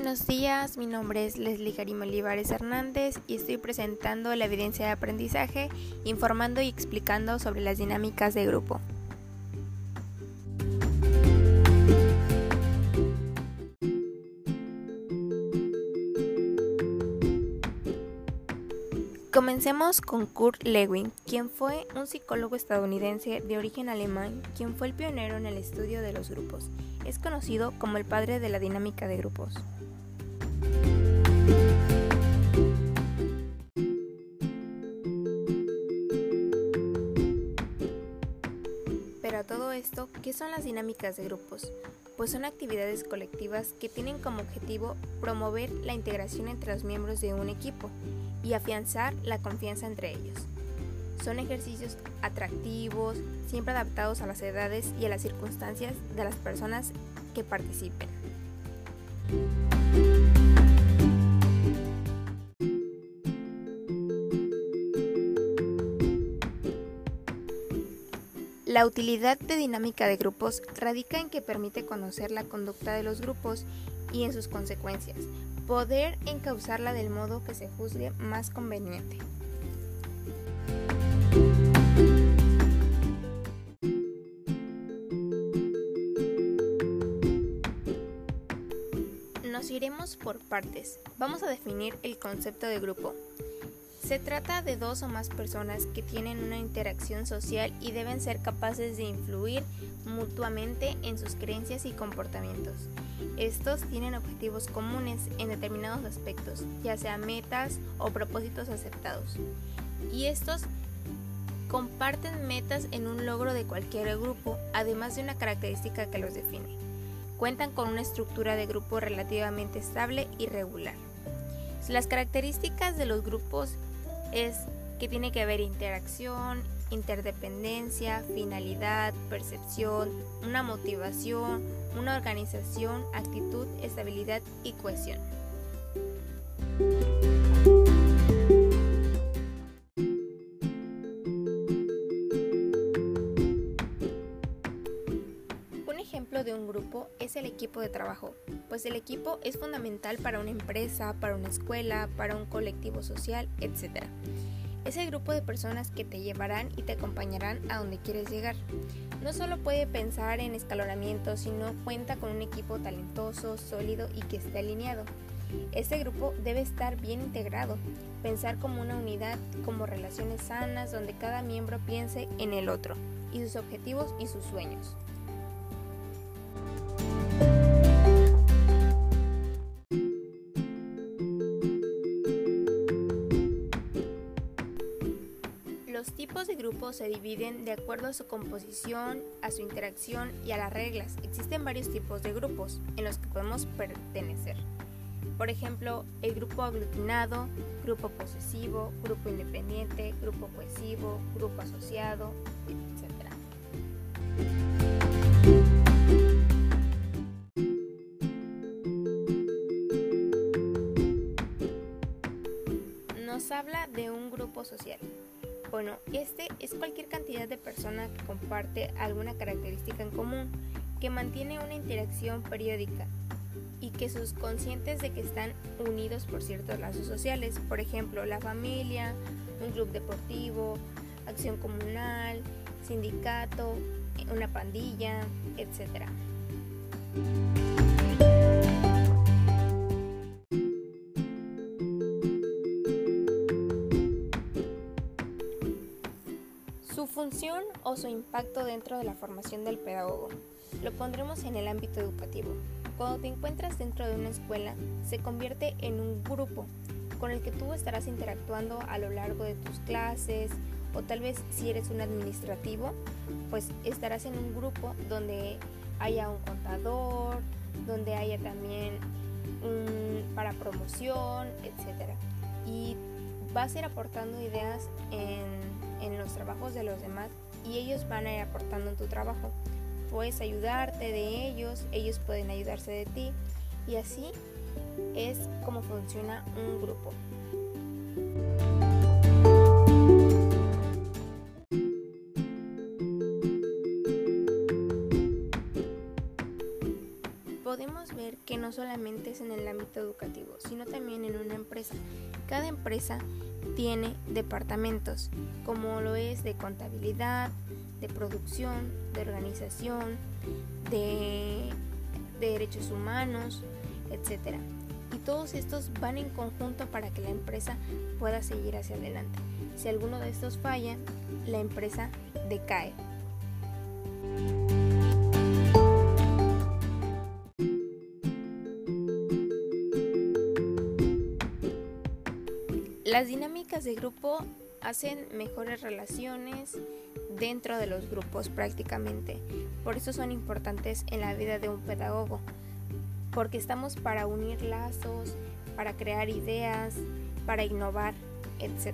Buenos días, mi nombre es Leslie Karim Olivares Hernández y estoy presentando la evidencia de aprendizaje, informando y explicando sobre las dinámicas de grupo. Comencemos con Kurt Lewin, quien fue un psicólogo estadounidense de origen alemán, quien fue el pionero en el estudio de los grupos. Es conocido como el padre de la dinámica de grupos. Pero a todo esto, ¿qué son las dinámicas de grupos? Pues son actividades colectivas que tienen como objetivo promover la integración entre los miembros de un equipo y afianzar la confianza entre ellos. Son ejercicios atractivos, siempre adaptados a las edades y a las circunstancias de las personas que participen. La utilidad de dinámica de grupos radica en que permite conocer la conducta de los grupos y en sus consecuencias, poder encauzarla del modo que se juzgue más conveniente. Nos iremos por partes. Vamos a definir el concepto de grupo. Se trata de dos o más personas que tienen una interacción social y deben ser capaces de influir mutuamente en sus creencias y comportamientos. Estos tienen objetivos comunes en determinados aspectos, ya sea metas o propósitos aceptados. Y estos comparten metas en un logro de cualquier grupo, además de una característica que los define. Cuentan con una estructura de grupo relativamente estable y regular. Las características de los grupos es que tiene que haber interacción, interdependencia, finalidad, percepción, una motivación, una organización, actitud, estabilidad y cohesión. De un grupo es el equipo de trabajo, pues el equipo es fundamental para una empresa, para una escuela, para un colectivo social, etc. Es el grupo de personas que te llevarán y te acompañarán a donde quieres llegar. No solo puede pensar en escalonamiento, sino cuenta con un equipo talentoso, sólido y que esté alineado. Este grupo debe estar bien integrado, pensar como una unidad, como relaciones sanas donde cada miembro piense en el otro y sus objetivos y sus sueños. Los tipos de grupos se dividen de acuerdo a su composición, a su interacción y a las reglas. Existen varios tipos de grupos en los que podemos pertenecer. Por ejemplo, el grupo aglutinado, grupo posesivo, grupo independiente, grupo cohesivo, grupo asociado, etc. Nos habla de un grupo social. Bueno, este es cualquier cantidad de personas que comparte alguna característica en común, que mantiene una interacción periódica y que sus conscientes de que están unidos por ciertos lazos sociales, por ejemplo, la familia, un club deportivo, acción comunal, sindicato, una pandilla, etc. función o su impacto dentro de la formación del pedagogo. Lo pondremos en el ámbito educativo. Cuando te encuentras dentro de una escuela, se convierte en un grupo con el que tú estarás interactuando a lo largo de tus clases o tal vez si eres un administrativo, pues estarás en un grupo donde haya un contador, donde haya también un para promoción, etc. Y vas a ir aportando ideas en trabajos de los demás y ellos van a ir aportando en tu trabajo. Puedes ayudarte de ellos, ellos pueden ayudarse de ti y así es como funciona un grupo. podemos ver que no solamente es en el ámbito educativo, sino también en una empresa. Cada empresa tiene departamentos, como lo es de contabilidad, de producción, de organización, de, derechos humanos, etc. Y todos estos van en conjunto para que la empresa pueda seguir hacia adelante. Si alguno de estos falla, la empresa decae. Las dinámicas de grupo hacen mejores relaciones dentro de los grupos prácticamente. Por eso son importantes en la vida de un pedagogo. Porque estamos para unir lazos, para crear ideas, para innovar, etc.